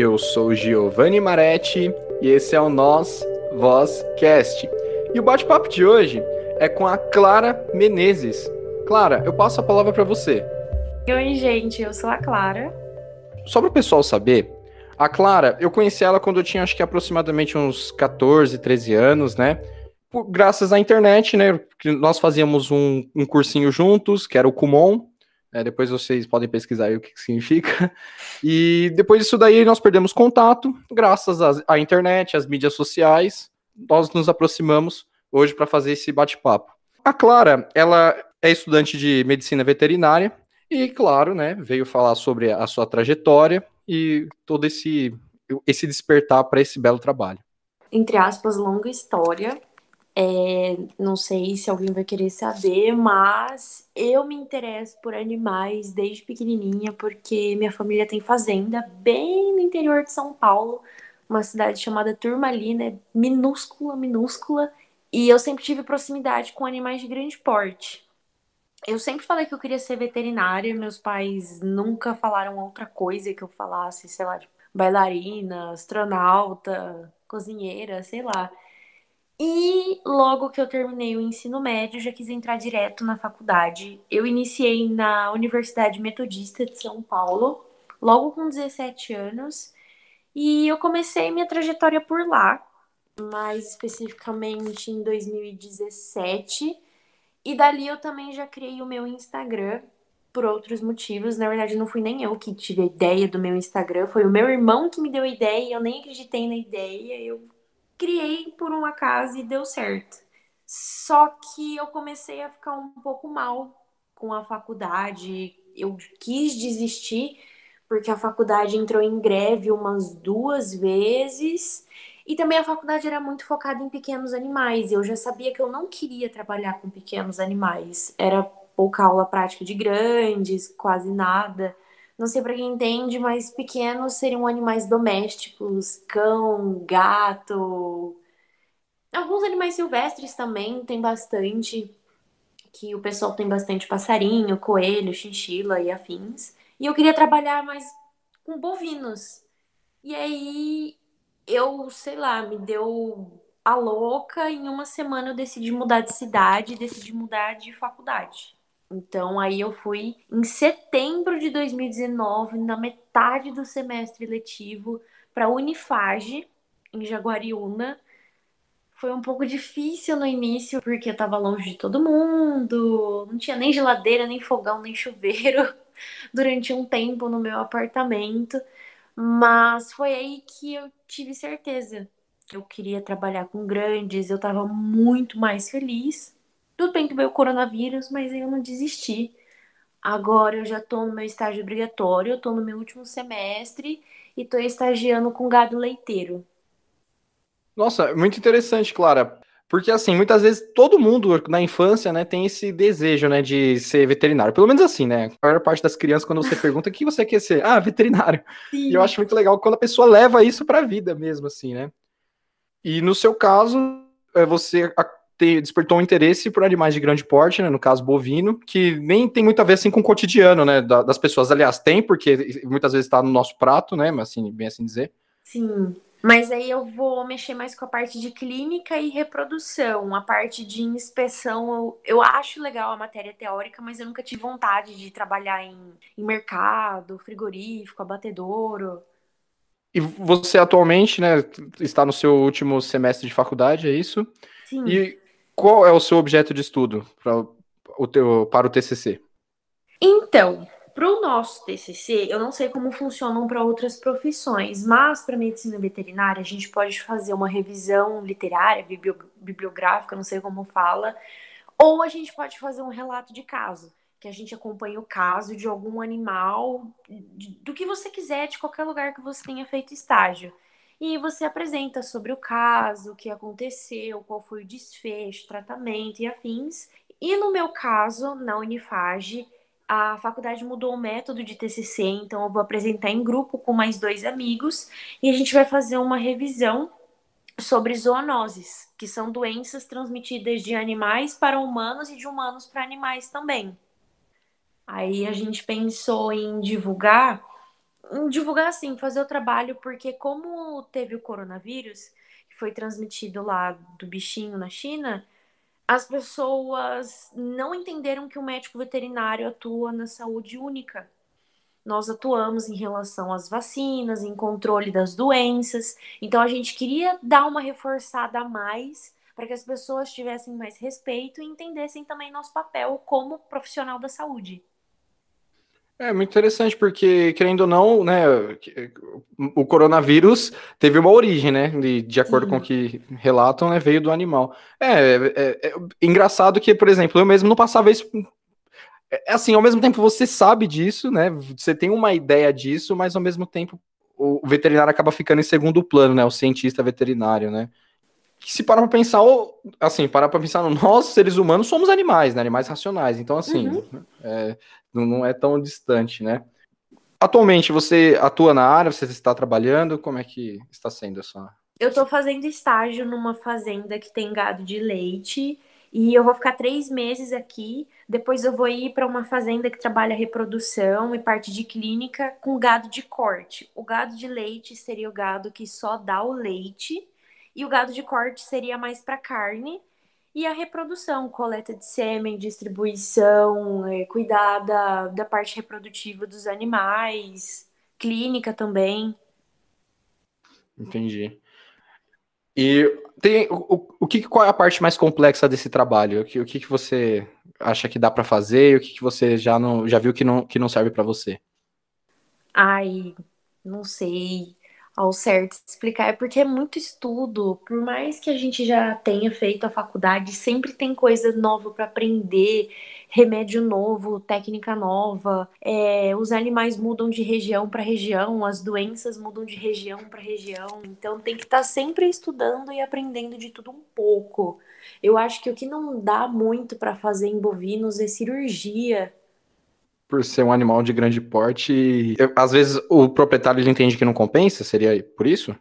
Eu sou Giovanni Maretti e esse é o Nós Voz Cast. E o bate-papo de hoje é com a Clara Menezes. Clara, eu passo a palavra para você. Oi, gente, eu sou a Clara. Só para o pessoal saber, a Clara, eu conheci ela quando eu tinha acho que aproximadamente uns 14, 13 anos, né? Por, graças à internet, né? Nós fazíamos um, um cursinho juntos, que era o Kumon, é, depois vocês podem pesquisar aí o que, que significa. E depois disso daí nós perdemos contato, graças à, internet, às mídias sociais, nós nos aproximamos hoje para fazer esse bate-papo. A Clara, ela é estudante de medicina veterinária e, claro, né, veio falar sobre a sua trajetória e todo esse, esse despertar para esse belo trabalho. Entre aspas, longa história, é, não sei se alguém vai querer saber, mas eu me interesso por animais desde pequenininha, porque minha família tem fazenda bem no interior de São Paulo, uma cidade chamada Turmalina, é minúscula, minúscula, e eu sempre tive proximidade com animais de grande porte. Eu sempre falei que eu queria ser veterinária, meus pais nunca falaram outra coisa que eu falasse, sei lá, bailarina, astronauta, cozinheira, sei lá. E logo que eu terminei o ensino médio, já quis entrar direto na faculdade. Eu iniciei na Universidade Metodista de São Paulo, logo com 17 anos, e eu comecei minha trajetória por lá, mais especificamente em 2017. E dali eu também já criei o meu Instagram por outros motivos. Na verdade, não fui nem eu que tive a ideia do meu Instagram, foi o meu irmão que me deu a ideia, eu nem acreditei na ideia, eu criei por um acaso e deu certo. Só que eu comecei a ficar um pouco mal com a faculdade. Eu quis desistir porque a faculdade entrou em greve umas duas vezes. E também a faculdade era muito focada em pequenos animais. Eu já sabia que eu não queria trabalhar com pequenos animais. Era pouca aula prática de grandes, quase nada. Não sei para quem entende, mas pequenos seriam animais domésticos, cão, gato. Alguns animais silvestres também tem bastante, que o pessoal tem bastante passarinho, coelho, chinchila e afins. E eu queria trabalhar mais com bovinos. E aí eu, sei lá, me deu a louca. Em uma semana eu decidi mudar de cidade, decidi mudar de faculdade. Então aí eu fui em setembro de 2019, na metade do semestre letivo, para a Unifage, em Jaguariúna. Foi um pouco difícil no início, porque eu estava longe de todo mundo, não tinha nem geladeira, nem fogão, nem chuveiro durante um tempo no meu apartamento. Mas foi aí que eu tive certeza. Eu queria trabalhar com grandes, eu estava muito mais feliz tudo bem que veio o coronavírus, mas eu não desisti. Agora eu já tô no meu estágio obrigatório, eu tô no meu último semestre e tô estagiando com gado leiteiro. Nossa, muito interessante, Clara. Porque, assim, muitas vezes todo mundo na infância, né, tem esse desejo, né, de ser veterinário. Pelo menos assim, né? A maior parte das crianças, quando você pergunta o que você quer ser, ah, veterinário. Sim. E eu acho muito legal quando a pessoa leva isso pra vida mesmo, assim, né? E no seu caso, é, você te, despertou um interesse por animais de grande porte, né, no caso bovino, que nem tem muito a ver assim com o cotidiano, né, das pessoas. Aliás, tem, porque muitas vezes está no nosso prato, né, mas assim, bem assim dizer. Sim. Mas aí eu vou mexer mais com a parte de clínica e reprodução, a parte de inspeção. Eu, eu acho legal a matéria teórica, mas eu nunca tive vontade de trabalhar em, em mercado, frigorífico, abatedouro. E você atualmente, né, está no seu último semestre de faculdade, é isso? Sim. E qual é o seu objeto de estudo para o, teu, para o TCC? Então, para o nosso TCC, eu não sei como funcionam para outras profissões, mas para medicina veterinária a gente pode fazer uma revisão literária, bibliográfica, não sei como fala, ou a gente pode fazer um relato de caso, que a gente acompanha o caso de algum animal, do que você quiser, de qualquer lugar que você tenha feito estágio. E você apresenta sobre o caso, o que aconteceu, qual foi o desfecho, tratamento e afins. E no meu caso, na Unifage, a faculdade mudou o método de TCC, então eu vou apresentar em grupo com mais dois amigos e a gente vai fazer uma revisão sobre zoonoses, que são doenças transmitidas de animais para humanos e de humanos para animais também. Aí a gente pensou em divulgar divulgar assim, fazer o trabalho, porque como teve o coronavírus, que foi transmitido lá do bichinho na China, as pessoas não entenderam que o médico veterinário atua na saúde única. Nós atuamos em relação às vacinas, em controle das doenças. Então a gente queria dar uma reforçada a mais para que as pessoas tivessem mais respeito e entendessem também nosso papel como profissional da saúde. É muito interessante, porque, querendo ou não, né, o coronavírus teve uma origem, né? De, de acordo Sim. com o que relatam, né, veio do animal. É, é, é, engraçado que, por exemplo, eu mesmo não passava isso. É assim, ao mesmo tempo você sabe disso, né? Você tem uma ideia disso, mas ao mesmo tempo o veterinário acaba ficando em segundo plano, né? O cientista veterinário, né? que se parar para pensar, assim, parar para pensar, nós, seres humanos, somos animais, né? Animais racionais. Então, assim, uhum. é, não é tão distante, né? Atualmente, você atua na área, você está trabalhando, como é que está sendo essa... Eu estou fazendo estágio numa fazenda que tem gado de leite, e eu vou ficar três meses aqui, depois eu vou ir para uma fazenda que trabalha reprodução e parte de clínica com gado de corte. O gado de leite seria o gado que só dá o leite, e o gado de corte seria mais para carne. E a reprodução, coleta de sêmen, distribuição, é, cuidar da, da parte reprodutiva dos animais, clínica também. Entendi. E tem o, o que qual é a parte mais complexa desse trabalho? O que, o que, que você acha que dá para fazer? E o que, que você já não já viu que não, que não serve para você? Ai, não sei ao certo explicar, é porque é muito estudo. Por mais que a gente já tenha feito a faculdade, sempre tem coisa nova para aprender, remédio novo, técnica nova. É, os animais mudam de região para região, as doenças mudam de região para região. Então tem que estar tá sempre estudando e aprendendo de tudo um pouco. Eu acho que o que não dá muito para fazer em bovinos é cirurgia por ser um animal de grande porte, às vezes o proprietário ele entende que não compensa, seria por isso?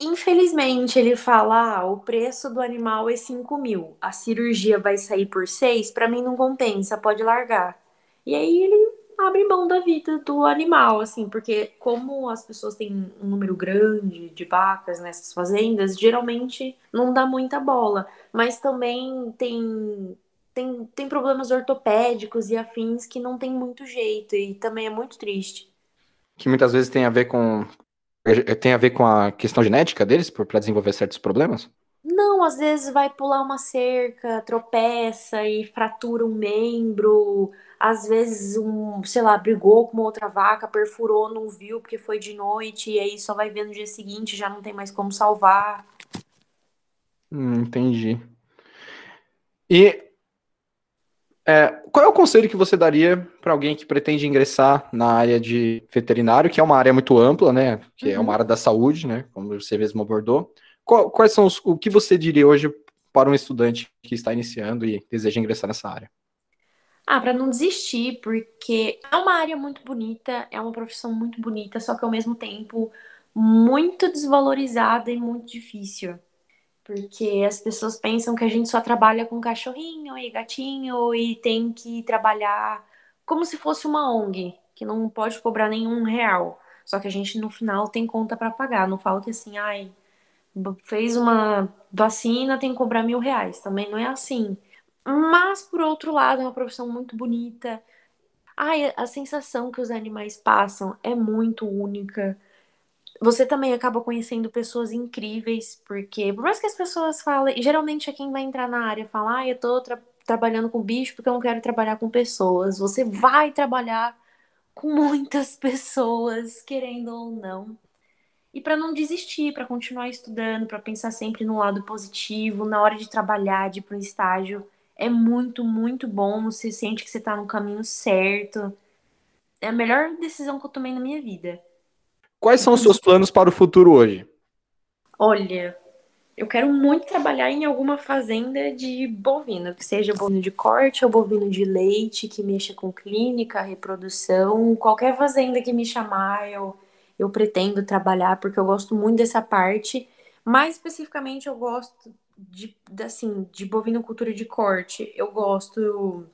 Infelizmente, ele fala: ah, o preço do animal é 5 mil, a cirurgia vai sair por 6, para mim não compensa, pode largar. E aí ele abre mão da vida do animal, assim, porque como as pessoas têm um número grande de vacas nessas fazendas, geralmente não dá muita bola. Mas também tem tem, tem problemas ortopédicos e afins que não tem muito jeito e também é muito triste. Que muitas vezes tem a ver com tem a ver com a questão genética deles para desenvolver certos problemas? Não, às vezes vai pular uma cerca, tropeça e fratura um membro. Às vezes, um, sei lá, brigou com uma outra vaca, perfurou, não viu porque foi de noite, e aí só vai ver no dia seguinte, já não tem mais como salvar. Hum, entendi. E é, qual é o conselho que você daria para alguém que pretende ingressar na área de veterinário, que é uma área muito ampla, né? Que uhum. é uma uhum. área da saúde, né? Como você mesmo abordou. Qual, quais são os, o que você diria hoje para um estudante que está iniciando e deseja ingressar nessa área? Ah, para não desistir, porque é uma área muito bonita, é uma profissão muito bonita, só que ao mesmo tempo muito desvalorizada e muito difícil. Porque as pessoas pensam que a gente só trabalha com cachorrinho e gatinho e tem que trabalhar como se fosse uma ONG, que não pode cobrar nenhum real. Só que a gente no final tem conta para pagar. Não fala que assim, ai, fez uma vacina, tem que cobrar mil reais. Também não é assim. Mas, por outro lado, é uma profissão muito bonita. Ai, a sensação que os animais passam é muito única você também acaba conhecendo pessoas incríveis, porque por mais que as pessoas falem, geralmente é quem vai entrar na área falar, ah, eu tô tra trabalhando com bicho porque eu não quero trabalhar com pessoas. Você vai trabalhar com muitas pessoas, querendo ou não. E para não desistir, para continuar estudando, para pensar sempre no lado positivo, na hora de trabalhar, de ir para um estágio, é muito, muito bom. Você sente que você está no caminho certo. É a melhor decisão que eu tomei na minha vida. Quais são os seus planos para o futuro hoje? Olha, eu quero muito trabalhar em alguma fazenda de bovino, que seja bovino de corte ou bovino de leite, que mexa com clínica, reprodução. Qualquer fazenda que me chamar, eu, eu pretendo trabalhar, porque eu gosto muito dessa parte. Mais especificamente, eu gosto de, assim, de bovino cultura de corte. Eu gosto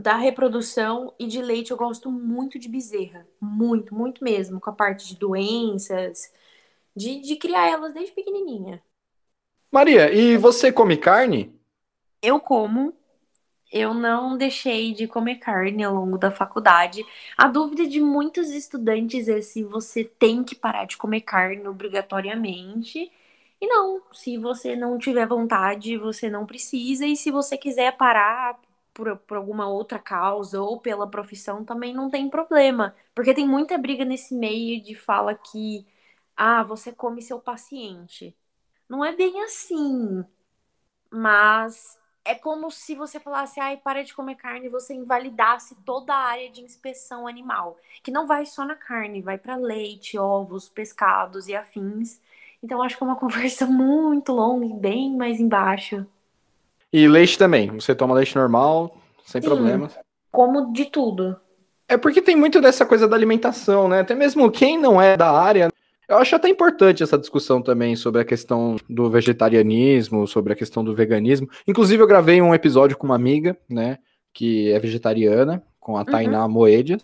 da reprodução e de leite eu gosto muito de bezerra. Muito, muito mesmo. Com a parte de doenças, de, de criar elas desde pequenininha. Maria, e você come carne? Eu como. Eu não deixei de comer carne ao longo da faculdade. A dúvida de muitos estudantes é se você tem que parar de comer carne obrigatoriamente. E não, se você não tiver vontade, você não precisa. E se você quiser parar por, por alguma outra causa ou pela profissão, também não tem problema. Porque tem muita briga nesse meio de fala que, ah, você come seu paciente. Não é bem assim. Mas é como se você falasse, ai, para de comer carne, e você invalidasse toda a área de inspeção animal, que não vai só na carne, vai para leite, ovos, pescados e afins. Então acho que é uma conversa muito longa e bem mais embaixo. E leite também. Você toma leite normal, sem Sim, problemas. Como de tudo. É porque tem muito dessa coisa da alimentação, né? Até mesmo quem não é da área. Eu acho até importante essa discussão também sobre a questão do vegetarianismo, sobre a questão do veganismo. Inclusive, eu gravei um episódio com uma amiga, né? Que é vegetariana, com a Tainá uhum. Moedia.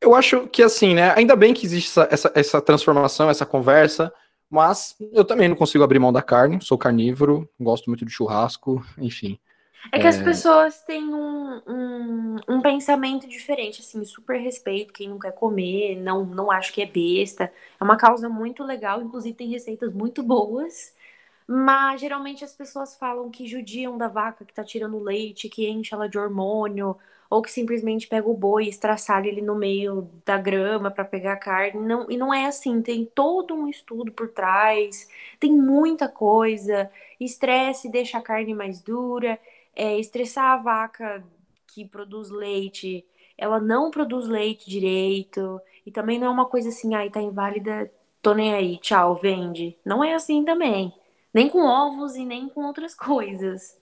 Eu acho que assim, né? Ainda bem que existe essa, essa, essa transformação, essa conversa. Mas eu também não consigo abrir mão da carne, sou carnívoro, gosto muito de churrasco, enfim. É que é... as pessoas têm um, um, um, pensamento diferente, assim, super respeito quem não quer comer, não, não acho que é besta. É uma causa muito legal, inclusive tem receitas muito boas. Mas geralmente as pessoas falam que judiam da vaca que tá tirando leite, que enche ela de hormônio, ou que simplesmente pega o boi e estraçalha ele no meio da grama para pegar carne. Não, e não é assim, tem todo um estudo por trás, tem muita coisa. Estresse deixa a carne mais dura, é, estressar a vaca que produz leite, ela não produz leite direito, e também não é uma coisa assim, ai, tá inválida, tô nem aí, tchau, vende. Não é assim também. Nem com ovos e nem com outras coisas.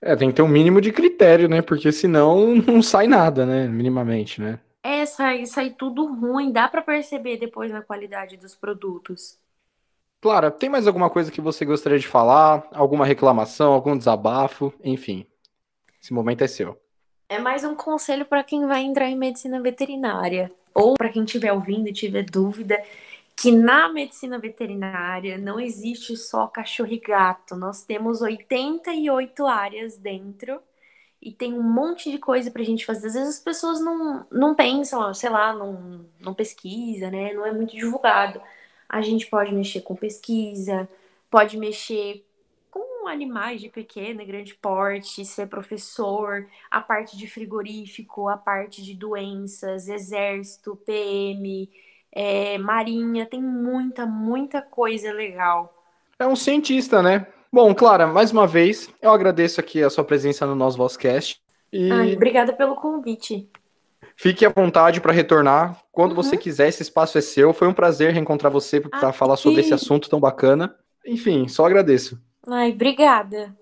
É, tem que ter um mínimo de critério, né? Porque senão não sai nada, né? Minimamente, né? É, sai, sai tudo ruim. Dá para perceber depois na qualidade dos produtos. Clara, tem mais alguma coisa que você gostaria de falar? Alguma reclamação, algum desabafo? Enfim, esse momento é seu. É mais um conselho para quem vai entrar em medicina veterinária. Ou para quem estiver ouvindo e tiver dúvida que na medicina veterinária não existe só cachorro e gato. Nós temos 88 áreas dentro e tem um monte de coisa pra gente fazer. Às vezes as pessoas não, não pensam, sei lá, não, não pesquisa, né? Não é muito divulgado. A gente pode mexer com pesquisa, pode mexer com animais de pequeno e grande porte, ser professor, a parte de frigorífico, a parte de doenças, exército, PM é, marinha, tem muita, muita coisa legal. É um cientista, né? Bom, Clara, mais uma vez, eu agradeço aqui a sua presença no nosso Vozcast. E... Ai, obrigada pelo convite. Fique à vontade para retornar quando uhum. você quiser, esse espaço é seu. Foi um prazer reencontrar você para falar sobre esse assunto tão bacana. Enfim, só agradeço. Ai, obrigada.